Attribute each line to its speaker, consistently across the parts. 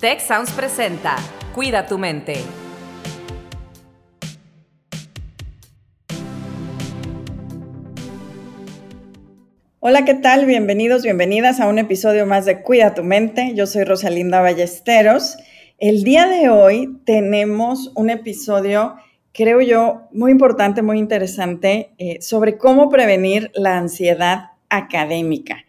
Speaker 1: Tech Sounds presenta Cuida tu mente.
Speaker 2: Hola, ¿qué tal? Bienvenidos, bienvenidas a un episodio más de Cuida tu mente. Yo soy Rosalinda Ballesteros. El día de hoy tenemos un episodio, creo yo, muy importante, muy interesante, eh, sobre cómo prevenir la ansiedad académica.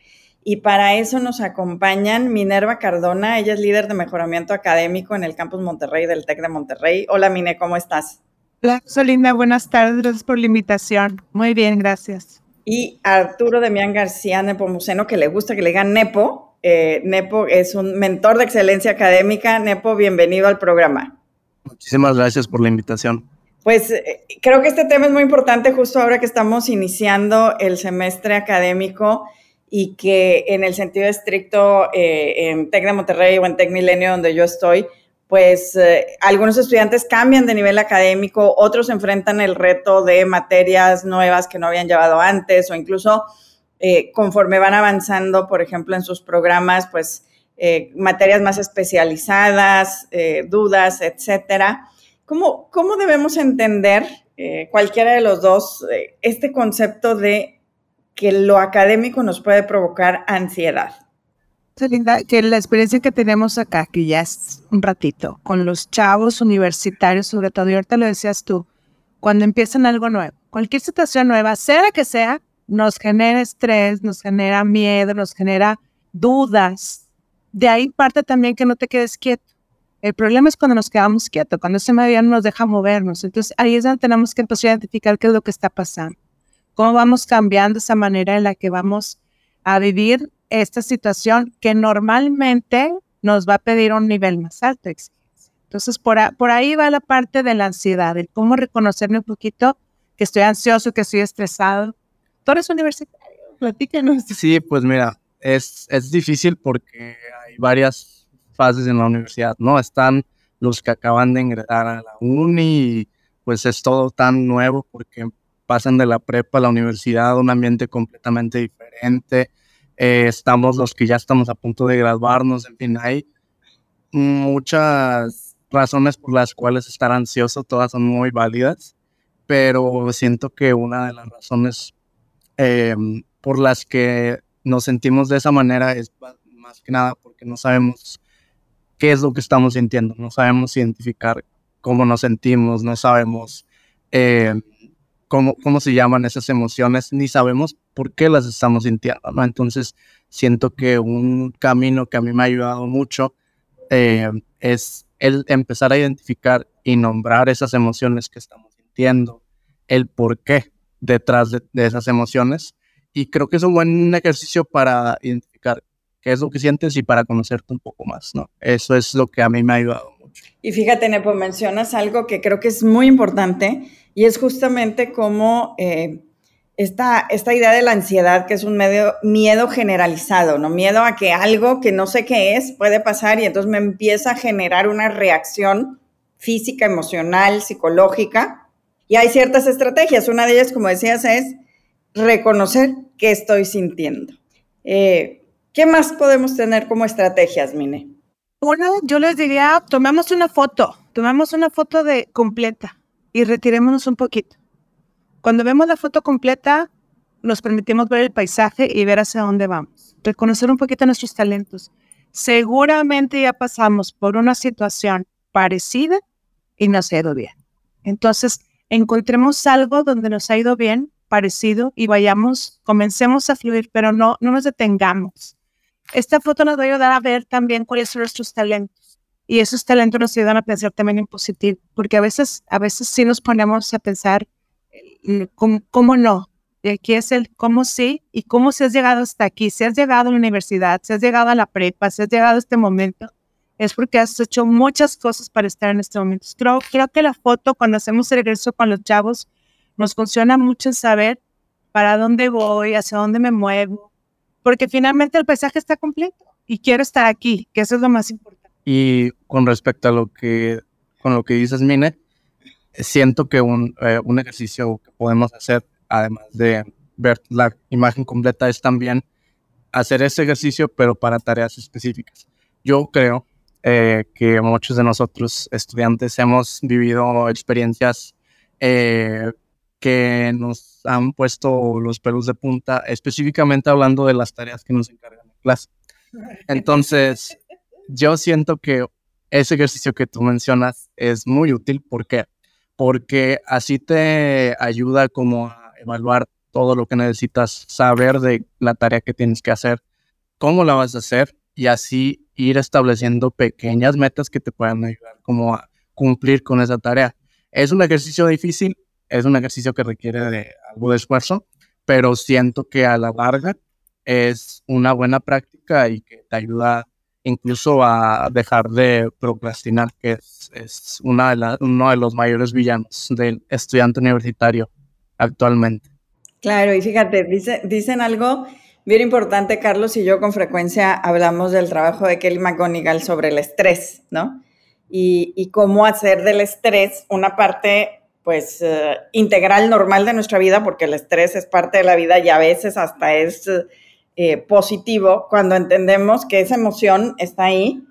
Speaker 2: Y para eso nos acompañan Minerva Cardona, ella es líder de mejoramiento académico en el Campus Monterrey del TEC de Monterrey. Hola Mine, ¿cómo estás?
Speaker 3: Hola, Solinda, buenas tardes, gracias por la invitación. Muy bien, gracias.
Speaker 2: Y Arturo Demián García Nepomuceno, que le gusta que le digan Nepo. Eh, Nepo es un mentor de excelencia académica. Nepo, bienvenido al programa.
Speaker 4: Muchísimas gracias por la invitación.
Speaker 2: Pues eh, creo que este tema es muy importante justo ahora que estamos iniciando el semestre académico y que en el sentido estricto eh, en Tec de Monterrey o en Tec Milenio donde yo estoy, pues eh, algunos estudiantes cambian de nivel académico, otros enfrentan el reto de materias nuevas que no habían llevado antes o incluso eh, conforme van avanzando, por ejemplo, en sus programas, pues materias más especializadas, dudas, etcétera. ¿Cómo, ¿Cómo debemos entender cualquiera de los dos este concepto de que lo académico nos puede provocar ansiedad.
Speaker 3: Linda, que la experiencia que tenemos acá, que ya es un ratito, con los chavos universitarios, sobre todo, y ahorita lo decías tú, cuando empiezan algo nuevo, cualquier situación nueva, sea la que sea, nos genera estrés, nos genera miedo, nos genera dudas. De ahí parte también que no te quedes quieto. El problema es cuando nos quedamos quietos, cuando ese medio no nos deja movernos. Entonces ahí es donde tenemos que empezar a identificar qué es lo que está pasando cómo vamos cambiando esa manera en la que vamos a vivir esta situación que normalmente nos va a pedir un nivel más alto de exigencia. Entonces, por, por ahí va la parte de la ansiedad, el cómo reconocerme un poquito que estoy ansioso, que estoy estresado. Tú eres universitario, platícanos.
Speaker 4: Sí, pues mira, es, es difícil porque hay varias fases en la universidad, ¿no? Están los que acaban de ingresar a la uni y pues es todo tan nuevo porque pasan de la prepa a la universidad, un ambiente completamente diferente. Eh, estamos los que ya estamos a punto de graduarnos, en fin, hay muchas razones por las cuales estar ansioso, todas son muy válidas, pero siento que una de las razones em, por las que nos sentimos de esa manera es más que nada porque no sabemos qué es lo que estamos sintiendo, no sabemos identificar cómo nos sentimos, no sabemos eh, cómo, cómo se llaman esas emociones, ni sabemos por qué las estamos sintiendo. Entonces, siento que un camino que a mí me ha ayudado mucho eh, es el empezar a identificar y nombrar esas emociones que estamos sintiendo, el por qué detrás de, de esas emociones. Y creo que es un buen ejercicio para identificar qué es lo que sientes y para conocerte un poco más, ¿no? Eso es lo que a mí me ha ayudado
Speaker 2: Y fíjate, Nepo, mencionas algo que creo que es muy importante y es justamente como eh, esta, esta, idea de la ansiedad, que es un miedo generalizado, ¿no? Miedo a que algo que no sé qué es puede pasar y entonces me empieza a generar una reacción física, emocional, psicológica. Y hay ciertas estrategias. Una de ellas, como decías, es reconocer qué estoy sintiendo. Eh, ¿Qué más podemos tener como estrategias, Mine?
Speaker 3: Bueno, yo les diría, tomemos una foto, tomemos una foto de completa y retirémonos un poquito. Cuando vemos la foto completa, nos permitimos ver el paisaje y ver hacia dónde vamos. Reconocer un poquito nuestros talentos. Seguramente ya pasamos por una situación parecida y nos ha ido bien. Entonces, encontremos algo donde nos ha ido bien, parecido, y vayamos, comencemos a fluir, pero no, no nos detengamos. Esta foto nos va a ayudar a ver también cuáles son nuestros talentos y esos talentos nos ayudan a pensar también en positivo, porque a veces, a veces sí nos ponemos a pensar, eh, ¿cómo, no? Y aquí es el cómo sí y cómo se has llegado hasta aquí. Si has llegado a la universidad, si has llegado a la prepa, si has llegado a este momento, es porque has hecho muchas cosas para estar en este momento. Creo, creo que la foto, cuando hacemos el regreso con los chavos, nos funciona mucho en saber para dónde voy, hacia dónde me muevo, porque finalmente el paisaje está completo y quiero estar aquí, que eso es lo más importante.
Speaker 4: Y con respecto a lo que, con lo que dices, Mine, siento que un, eh, un ejercicio que podemos hacer, además de ver la imagen completa, es también hacer ese ejercicio, pero para tareas específicas. Yo creo eh, que muchos de nosotros estudiantes hemos vivido experiencias eh, que nos han puesto los pelos de punta, específicamente hablando de las tareas que nos encargan en clase. Entonces, yo siento que ese ejercicio que tú mencionas es muy útil. ¿Por qué? Porque así te ayuda como a evaluar todo lo que necesitas saber de la tarea que tienes que hacer, cómo la vas a hacer y así ir estableciendo pequeñas metas que te puedan ayudar como a cumplir con esa tarea. Es un ejercicio difícil, es un ejercicio que requiere de algo de esfuerzo, pero siento que a la larga es una buena práctica y que te ayuda incluso a dejar de procrastinar, que es, uno de los mayores villanos del estudiante universitario actualmente.
Speaker 2: Claro, y fíjate, dice, dicen algo bien importante, Carlos y yo con frecuencia hablamos del trabajo de Kelly McGonigal sobre el estrés, ¿no? Y, cómo hacer del estrés una parte, pues, eh, integral, normal de nuestra vida, porque el estrés es parte de la vida y a veces hasta es eh, positivo cuando entendemos que esa emoción está ahí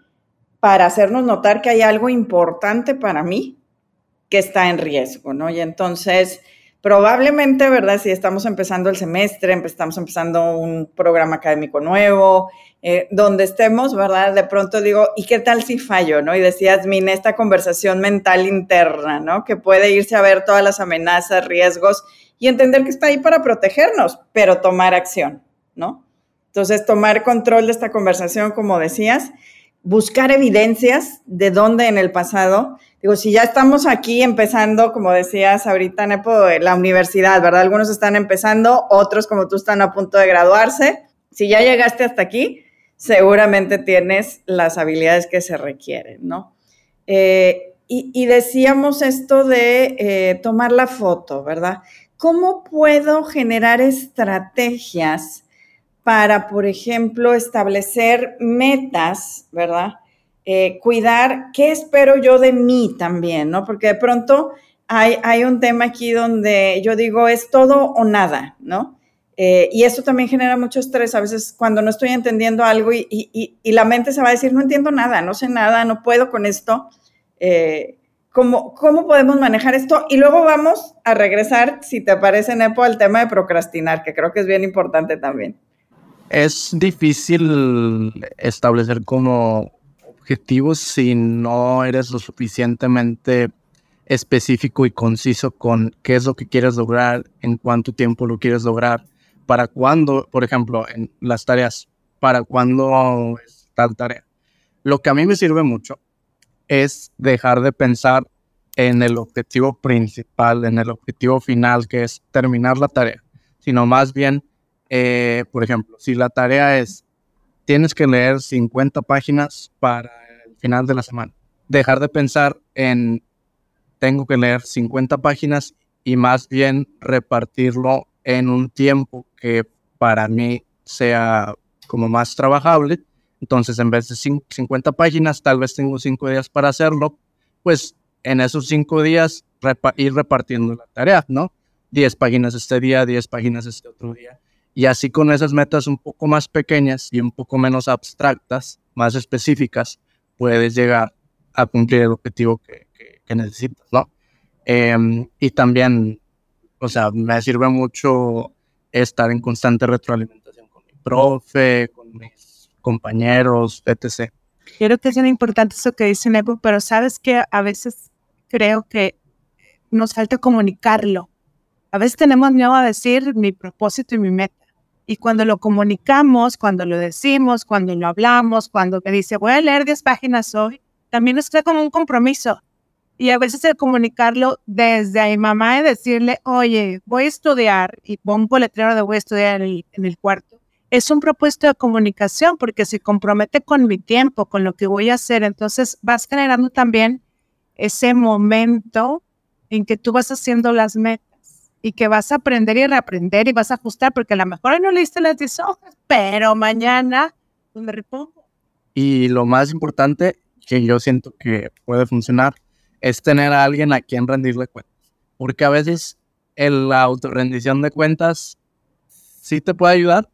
Speaker 2: para hacernos notar que hay algo importante para mí que está en riesgo, ¿no? Y entonces Probablemente, ¿verdad? Si estamos empezando el semestre, estamos empezando un programa académico nuevo, eh, donde estemos, ¿verdad? De pronto digo, ¿y qué tal si fallo, no? Y decías, Min, esta conversación mental interna, ¿no? Que puede irse a ver todas las amenazas, riesgos y entender que está ahí para protegernos, pero tomar acción, ¿no? Entonces, tomar control de esta conversación, como decías, buscar evidencias de dónde en el pasado digo, si ya estamos aquí empezando, como decías ahorita, Nepo, la universidad, ¿verdad? Algunos están empezando, otros como tú están a punto de graduarse. Si ya llegaste hasta aquí, seguramente tienes las habilidades que se requieren, ¿no? Eh, y, decíamos esto de eh, tomar la foto, ¿verdad? ¿Cómo puedo generar estrategias para, por ejemplo, establecer metas, ¿verdad? Eh, cuidar qué espero yo de mí también, ¿no? Porque de pronto hay, hay un tema aquí donde yo digo, es todo o nada, ¿no? Eh, y eso también genera mucho estrés a veces cuando no estoy entendiendo algo y, y, y, la mente se va a decir, no entiendo nada, no sé nada, no puedo con esto. Eh, ¿cómo, ¿Cómo podemos manejar esto? Y luego vamos a regresar, si te parece, Nepo, al tema de procrastinar, que creo que es bien importante también.
Speaker 4: Es difícil establecer como objetivos si no eres lo suficientemente específico y conciso con qué es lo que quieres lograr, en cuánto tiempo lo quieres lograr, para cuándo, por ejemplo, en las tareas, para cuándo es tal tarea. Lo que a mí me sirve mucho es dejar de pensar en el objetivo principal, en el objetivo final, que es terminar la tarea, sino más bien, eh, por ejemplo, si la tarea es tienes que leer 50 páginas para el final de la semana. Dejar de pensar en tengo que leer 50 páginas y más bien repartirlo en un tiempo que para mí sea como más trabajable. Entonces, en vez de 50 páginas, tal vez tengo 5 días para hacerlo, pues en esos 5 días ir repartiendo la tarea, ¿no? 10 páginas este día, 10 páginas este otro día. Y así con esas metas un poco más pequeñas y un poco menos abstractas, más específicas, puedes llegar a cumplir el objetivo que, necesitas, ¿no? Em, y también, o sea, me sirve mucho estar en constante retroalimentación con mi profe, con mis compañeros, etc.
Speaker 3: Creo que es bien importante eso que dice Nebo, pero sabes que a veces creo que nos falta comunicarlo. A veces tenemos miedo a decir mi propósito y mi meta. Y cuando lo comunicamos, cuando lo decimos, cuando lo hablamos, cuando me dice, voy a leer 10 páginas hoy, también nos crea como un compromiso. Y a veces el comunicarlo desde a mi mamá y decirle, oye, voy a estudiar y pongo letrero de voy a estudiar en el, en el cuarto, es un propuesto de comunicación porque se compromete con mi tiempo, con lo que voy a hacer. Entonces vas generando también ese momento en que tú vas haciendo las metas y que vas a aprender y reaprender y vas a ajustar, porque a lo mejor hoy no leíste las 10 hojas, pero mañana pues me repongo.
Speaker 4: Y lo más importante que yo siento que puede funcionar es tener a alguien a quien rendirle cuentas. Porque a veces la autorrendición de cuentas sí te puede ayudar,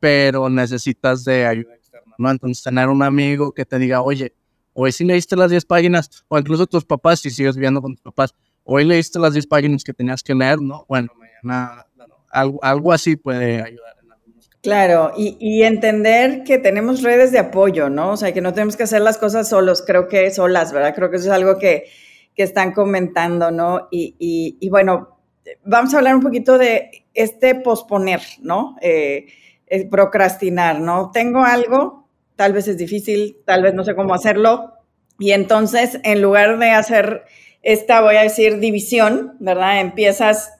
Speaker 4: pero necesitas de ayuda externa, ¿no? Entonces tener un amigo que te diga, oye, hoy sí leíste las 10 páginas, o incluso tus papás, si sigues viendo con tus papás, hoy leíste las 10 páginas que tenías que leer, ¿no? Bueno, mañana, algo, algo así puede ayudar.
Speaker 2: Claro, y, y, entender que tenemos redes de apoyo, ¿no? O sea, que no tenemos que hacer las cosas solos, creo que solas, ¿verdad? Creo que eso es algo que, que están comentando, ¿no? Y, y, y, bueno, vamos a hablar un poquito de este posponer, ¿no? Eh, procrastinar, ¿no? Tengo algo, tal vez es difícil, tal vez no sé cómo hacerlo, y entonces en lugar de hacer esta, voy a decir, división, ¿verdad? Empiezas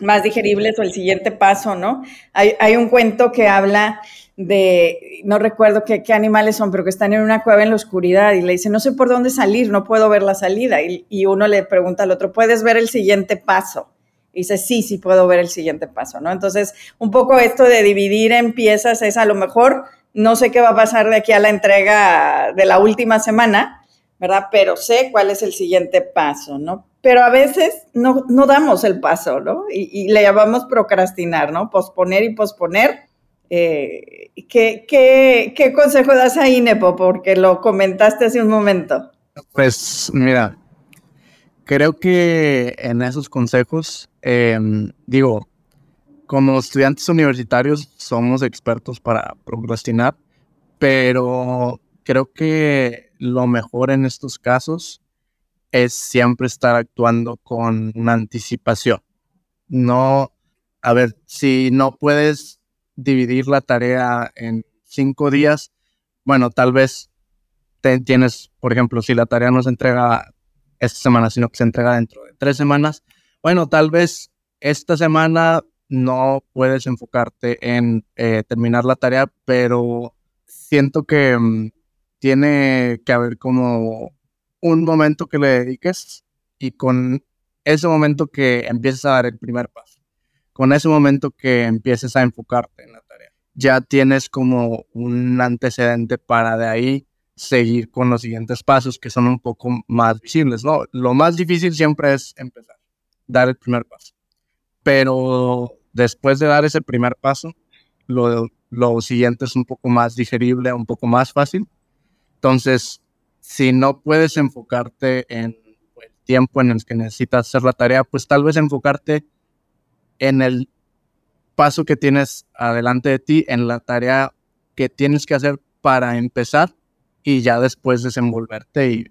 Speaker 2: más digeribles o el siguiente paso, ¿no? Hay, hay un cuento que habla de, no recuerdo qué, qué, animales son, pero que están en una cueva en la oscuridad y le dice, no sé por dónde salir, no puedo ver la salida. Y, y uno le pregunta al otro, ¿puedes ver el siguiente paso? Y dice, sí, sí puedo ver el siguiente paso, ¿no? Entonces, un poco esto de dividir en piezas es a lo mejor, no sé qué va a pasar de aquí a la entrega de la última semana, ¿verdad? Pero sé cuál es el siguiente paso, ¿no? Pero a veces no, no damos el paso, ¿no? Y, le llamamos procrastinar, ¿no? Posponer y posponer. Eh, ¿qué, qué, qué, consejo das ahí, Nepo? Porque lo comentaste hace un momento.
Speaker 4: Pues mira, creo que en esos consejos, em, digo, como estudiantes universitarios somos expertos para procrastinar, pero creo que lo mejor en estos casos es siempre estar actuando con una anticipación. No, a ver, si no puedes dividir la tarea en cinco días, bueno, tal vez te, tienes, por ejemplo, si la tarea no se entrega esta semana, sino que se entrega dentro de tres semanas, bueno, tal vez esta semana no puedes enfocarte en eh, terminar la tarea, pero siento que mm, tiene que haber como un momento que le dediques y con ese momento que empieces a dar el primer paso, con ese momento que empieces a enfocarte en la tarea, ya tienes como un antecedente para de ahí seguir con los siguientes pasos que son un poco más visibles, ¿no? Lo más difícil siempre es empezar, dar el primer paso. Pero después de dar ese primer paso, lo, lo siguiente es un poco más digerible, un poco más fácil. Entonces, si no puedes enfocarte en el tiempo en el que necesitas hacer la tarea, pues tal vez enfocarte en el paso que tienes adelante de ti, en la tarea que tienes que hacer para empezar y ya después desenvolverte y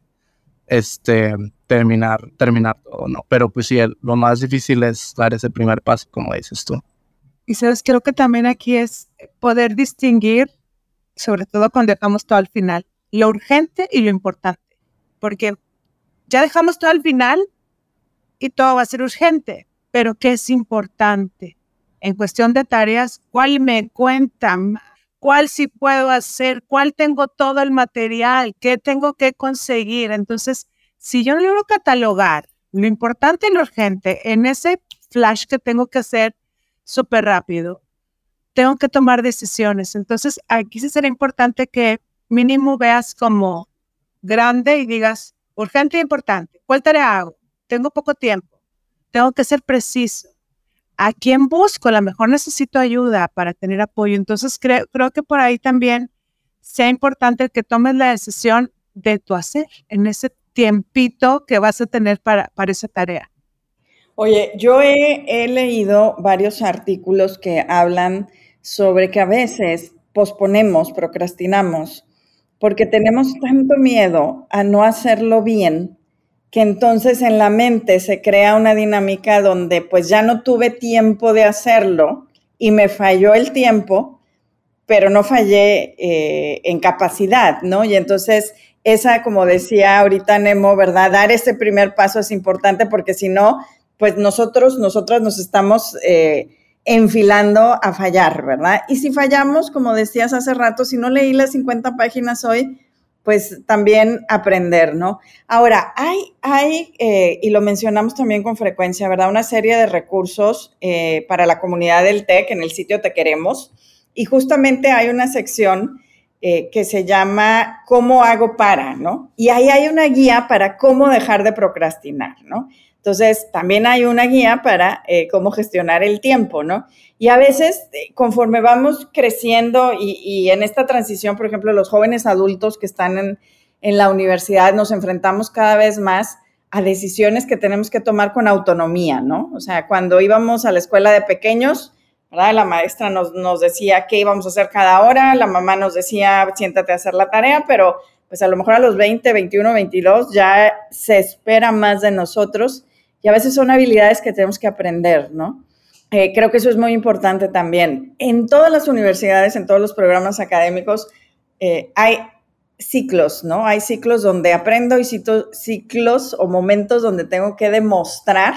Speaker 4: este terminar terminar todo, ¿no? Pero pues sí, lo más difícil es dar ese primer paso, como dices tú.
Speaker 3: Y sabes, creo que también aquí es poder distinguir, sobre todo cuando dejamos todo al final, lo urgente y lo importante. Porque ya dejamos todo al final y todo va a ser urgente, pero ¿qué es importante? En cuestión de tareas, ¿cuál me cuentan? ¿Cuál sí puedo hacer? ¿Cuál tengo todo el material? ¿Qué tengo que conseguir? Entonces, si yo no logro catalogar lo importante y lo urgente en ese flash que tengo que hacer súper rápido, tengo que tomar decisiones. Entonces, aquí sí será importante que mínimo veas como grande y digas, urgente e importante, ¿cuál tarea hago? Tengo poco tiempo, tengo que ser preciso. ¿A quién busco? A lo mejor necesito ayuda para tener apoyo. Entonces, creo, creo que por ahí también sea importante que tomes la decisión de tu hacer en ese tiempito que vas a tener para, para esa tarea.
Speaker 2: Oye, yo he, he leído varios artículos que hablan sobre que a veces posponemos, procrastinamos porque tenemos tanto miedo a no hacerlo bien que entonces en la mente se crea una dinámica donde pues ya no tuve tiempo de hacerlo y me falló el tiempo, pero no fallé eh, en capacidad, ¿no? Y entonces esa, como decía ahorita Nemo, ¿verdad? Dar ese primer paso es importante porque si no, pues nosotros, nosotras nos estamos... Eh, enfilando a fallar, ¿verdad? Y si fallamos, como decías hace rato, si no leí las 50 páginas hoy, pues también aprender, ¿no? Ahora, hay, hay eh, y lo mencionamos también con frecuencia, ¿verdad? Una serie de recursos eh, para la comunidad del TEC en el sitio Te Queremos. Y justamente hay una sección eh, que se llama ¿Cómo hago para? ¿no? Y ahí hay una guía para cómo dejar de procrastinar, ¿no? Entonces, también hay una guía para eh, cómo gestionar el tiempo, ¿no? Y a veces, eh, conforme vamos creciendo y, en esta transición, por ejemplo, los jóvenes adultos que están en, la universidad nos enfrentamos cada vez más a decisiones que tenemos que tomar con autonomía, ¿no? O sea, cuando íbamos a la escuela de pequeños, ¿verdad? La maestra nos, nos decía qué íbamos a hacer cada hora, la mamá nos decía, siéntate a hacer la tarea, pero pues a lo mejor a los 20, 21, 22 ya se espera más de nosotros y a veces son habilidades que tenemos que aprender, ¿no? Eh, creo que eso es muy importante también. En todas las universidades, en todos los programas académicos, eh, hay ciclos, ¿no? Hay ciclos donde aprendo y ciclos o momentos donde tengo que demostrar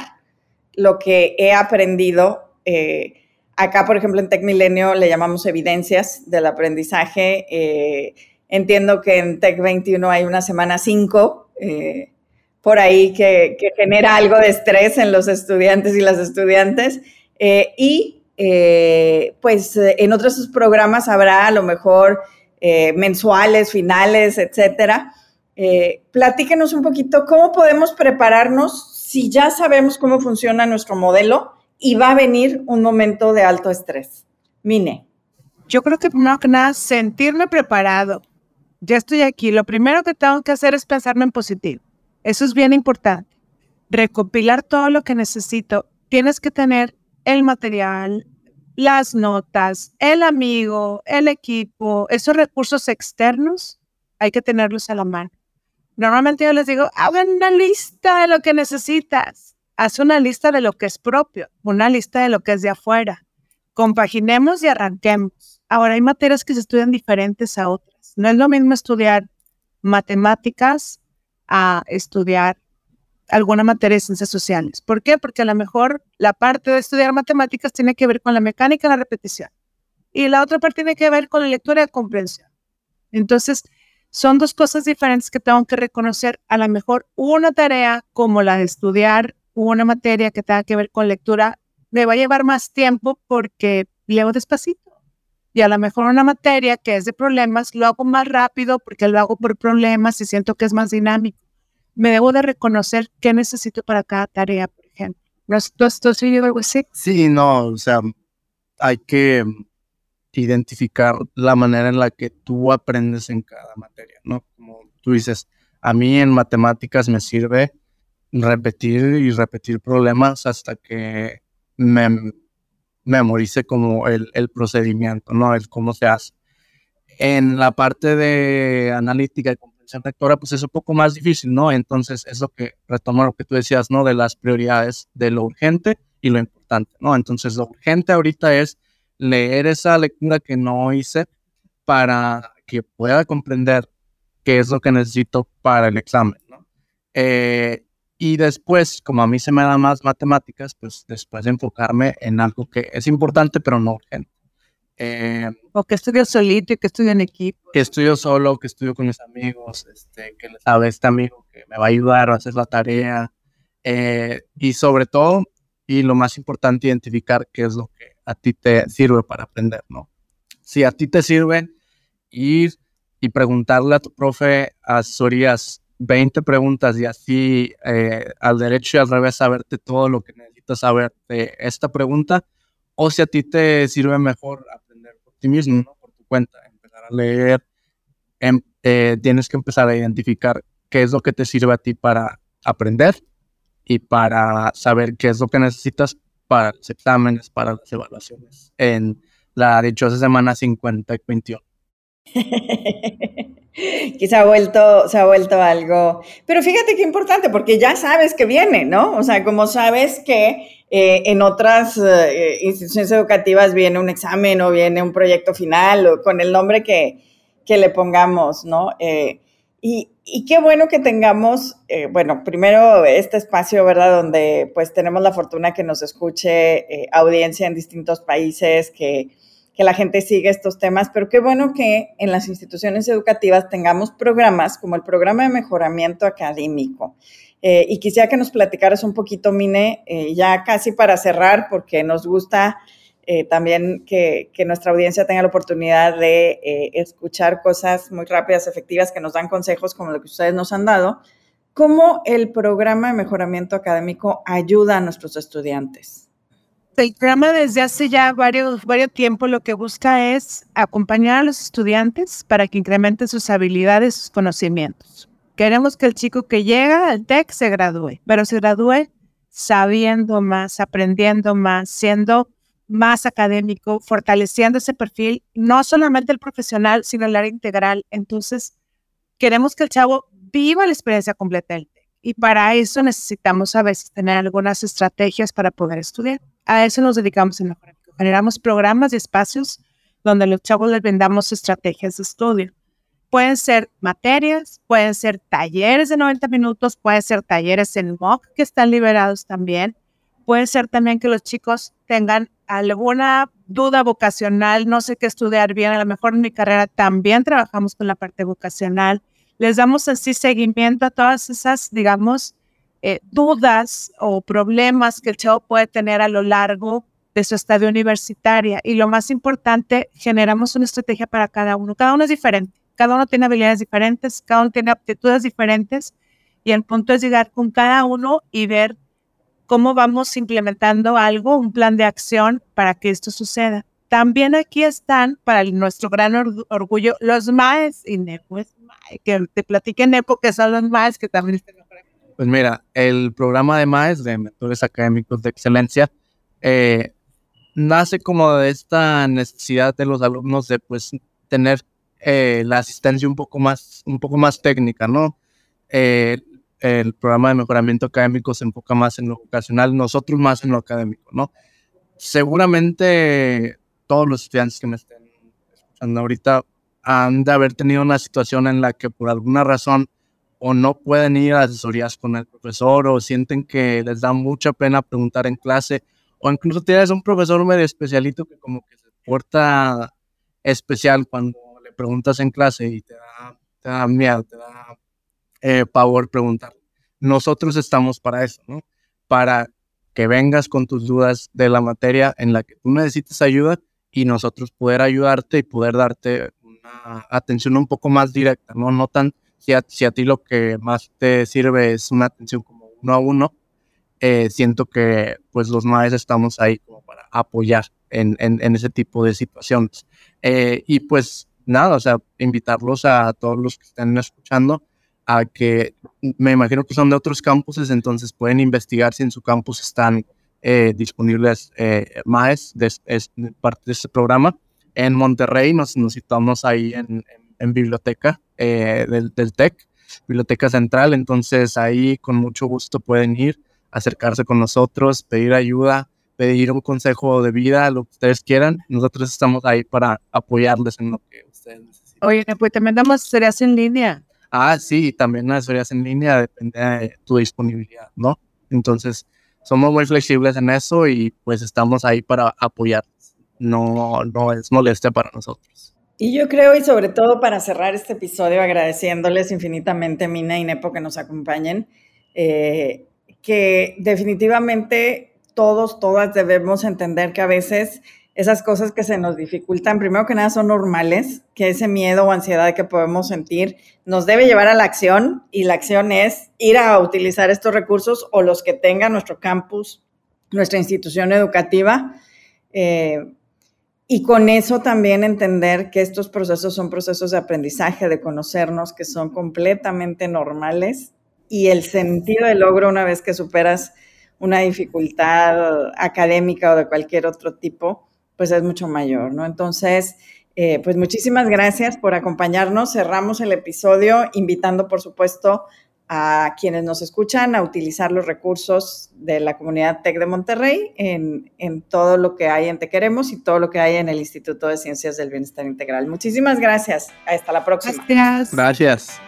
Speaker 2: lo que he aprendido. Eh, acá, por ejemplo, en Tech Milenio le llamamos evidencias del aprendizaje. Entiendo que en Tech 21 hay una semana 5 eh, por ahí que, genera algo de estrés en los estudiantes y las estudiantes. y pues en otros programas habrá a lo mejor eh, mensuales, finales, etcétera. Eh, platíquenos un poquito cómo podemos prepararnos si ya sabemos cómo funciona nuestro modelo y va a venir un momento de alto estrés. Mine.
Speaker 3: Yo creo que primero que nada, sentirme preparado. Ya estoy aquí. Lo primero que tengo que hacer es pensarme en positivo. Eso es bien importante. Recopilar todo lo que necesito. Tienes que tener el material, las notas, el amigo, el equipo, esos recursos externos, hay que tenerlos a la mano. Normalmente yo les digo, hagan una lista de lo que necesitas. Haz una lista de lo que es propio, una lista de lo que es de afuera. Compaginemos y arranquemos. Ahora hay materias que se estudian diferentes a otras. No es lo mismo estudiar matemáticas a estudiar alguna materia de ciencias sociales. ¿Por qué? Porque a lo mejor la parte de estudiar matemáticas tiene que ver con la mecánica y la repetición. Y la otra parte tiene que ver con la lectura y comprensión. Entonces, son dos cosas diferentes que tengo que reconocer. A lo mejor una tarea como la de estudiar una materia que tenga que ver con lectura me va a llevar más tiempo porque leo despacito. Y a lo mejor una materia que es de problemas lo hago más rápido porque lo hago por problemas y siento que es más dinámico me debo de reconocer qué necesito para cada tarea, por ejemplo. ¿Tú has vivido algo así?
Speaker 4: Sí, no, o sea, hay que identificar la manera en la que tú aprendes en cada materia, ¿no? Como tú dices, a mí en matemáticas me sirve repetir y repetir problemas hasta que me memorice como el, el procedimiento, ¿no? El cómo se hace. En la parte de analítica y ser rectora, pues es un poco más difícil, ¿no? Entonces es lo que retoma lo que tú decías, ¿no? De las prioridades de lo urgente y lo importante, ¿no? Entonces lo urgente ahorita es leer esa lectura que no hice para que pueda comprender qué es lo que necesito para el examen, ¿no? Eh, y después, como a mí se me dan más matemáticas, pues después enfocarme en algo que es importante pero no urgente.
Speaker 3: Eh, o que estudio solito y que estudio en equipo.
Speaker 4: Que estudio solo, que estudio con mis amigos, este, que les sabe este amigo que me va a ayudar a hacer la tarea. Eh, y sobre todo, y lo más importante, identificar qué es lo que a ti te sirve para aprender, ¿no? Si a ti te sirve ir y preguntarle a tu profe asesorías 20 preguntas y así eh, al derecho y al revés saberte todo lo que necesitas saber de esta pregunta, o si a ti te sirve mejor ti mismo, ¿no? por tu cuenta, empezar a leer, em, eh, tienes que empezar a identificar qué es lo que te sirve a ti para aprender y para saber qué es lo que necesitas para los exámenes, para las evaluaciones en la dichosa semana 50 y 21.
Speaker 2: Quizá ha vuelto, se ha vuelto algo. Pero fíjate qué importante, porque ya sabes que viene, ¿no? O sea, como sabes que eh, en otras eh, instituciones educativas viene un examen o viene un proyecto final o con el nombre que, que le pongamos, ¿no? Eh, y, y, qué bueno que tengamos, bueno, primero este espacio, ¿verdad? Donde pues tenemos la fortuna que nos escuche audiencia en distintos países, que, que la gente sigue estos temas, pero qué bueno que en las instituciones educativas tengamos programas como el programa de mejoramiento académico eh, y quisiera que nos platicaras un poquito, Mine, eh, ya casi para cerrar, porque nos gusta eh, también que, que, nuestra audiencia tenga la oportunidad de escuchar cosas muy rápidas, efectivas, que nos dan consejos como lo que ustedes nos han dado. ¿Cómo el programa de mejoramiento académico ayuda a nuestros estudiantes?
Speaker 3: El programa desde hace ya varios, varios tiempo lo que busca es acompañar a los estudiantes para que incrementen sus habilidades, sus conocimientos. Queremos que el chico que llega al TEC se gradúe, pero se gradúe sabiendo más, aprendiendo más, siendo más académico, fortaleciendo ese perfil, no solamente el profesional, sino el área integral. Entonces, queremos que el chavo viva la experiencia completa del TEC. Y para eso necesitamos a veces tener algunas estrategias para poder estudiar. A eso nos dedicamos en Mejor Generamos programas y espacios donde los chavos les vendamos estrategias de estudio. Pueden ser materias, pueden ser talleres de 90 minutos, pueden ser talleres en MOOC que están liberados también. Puede ser también que los chicos tengan alguna duda vocacional, no sé qué estudiar bien, a lo mejor en mi carrera también trabajamos con la parte vocacional. Les damos así seguimiento a todas esas, digamos, eh, dudas o problemas que el chavo puede tener a lo largo de su estadio universitaria. Y lo más importante, generamos una estrategia para cada uno. Cada uno es diferente cada uno tiene habilidades diferentes, cada uno tiene aptitudes diferentes y el punto es llegar con cada uno y ver cómo vamos implementando algo, un plan de acción para que esto suceda. También aquí están, para nuestro gran orgullo, los MAES y NEPO. Que te platiquen NEPO, que son los MAES que también están
Speaker 4: Pues mira, el programa de MAES, de Mentores Académicos de Excelencia, eh, nace como de esta necesidad de los alumnos de pues tener eh, la asistencia un poco más, un poco más técnica, ¿no? Eh, el programa de mejoramiento académico se enfoca más en lo vocacional, nosotros más en lo académico, ¿no? Seguramente todos los estudiantes que me estén escuchando ahorita han de haber tenido una situación en la que por alguna razón o no pueden ir a asesorías con el profesor o sienten que les da mucha pena preguntar en clase o incluso tienes un profesor medio especialito que como que se porta especial cuando preguntas en clase y te da, miedo, te da eh, pavor preguntar. Nosotros estamos para eso, ¿no? Para que vengas con tus dudas de la materia en la que tú necesites ayuda y nosotros poder ayudarte y poder darte una atención un poco más directa, ¿no? No tan, si a, si a ti lo que más te sirve es una atención como uno a uno, eh, siento que pues los maestros estamos ahí como para apoyar en, en, ese tipo de situaciones. Eh, y pues nada, o sea, invitarlos a todos los que estén escuchando a que me imagino que son de otros campuses, entonces pueden investigar si en su campus están eh, disponibles eh, MAES, de, es parte de este programa. En Monterrey nos, nos situamos ahí en, en, biblioteca eh, del, del TEC, Biblioteca Central, entonces ahí con mucho gusto pueden ir, acercarse con nosotros, pedir ayuda, pedir un consejo de vida, lo que ustedes quieran. Nosotros estamos ahí para apoyarles en lo que
Speaker 3: Oye, pues también damos asesorías en línea.
Speaker 4: Ah, sí, también las asesorías en línea depende de tu disponibilidad, ¿no? Entonces, somos muy flexibles en eso y pues estamos ahí para apoyar. No, no es molestia para nosotros.
Speaker 2: Y yo creo, y sobre todo para cerrar este episodio, agradeciéndoles infinitamente, Mina y Nepo, que nos acompañen, eh, que definitivamente todos, todas debemos entender que a veces esas cosas que se nos dificultan, primero que nada son normales, que ese miedo o ansiedad que podemos sentir nos debe llevar a la acción y la acción es ir a utilizar estos recursos o los que tenga nuestro campus, nuestra institución educativa. Eh, y con eso también entender que estos procesos son procesos de aprendizaje, de conocernos, que son completamente normales y el sentido de logro una vez que superas una dificultad académica o de cualquier otro tipo, pues es mucho mayor, ¿no? Entonces, eh, pues muchísimas gracias por acompañarnos. Cerramos el episodio invitando, por supuesto, a quienes nos escuchan a utilizar los recursos de la comunidad TEC de Monterrey en, en, todo lo que hay en Te Queremos y todo lo que hay en el Instituto de Ciencias del Bienestar Integral. Muchísimas gracias. Hasta la próxima.
Speaker 3: Gracias.
Speaker 4: Gracias.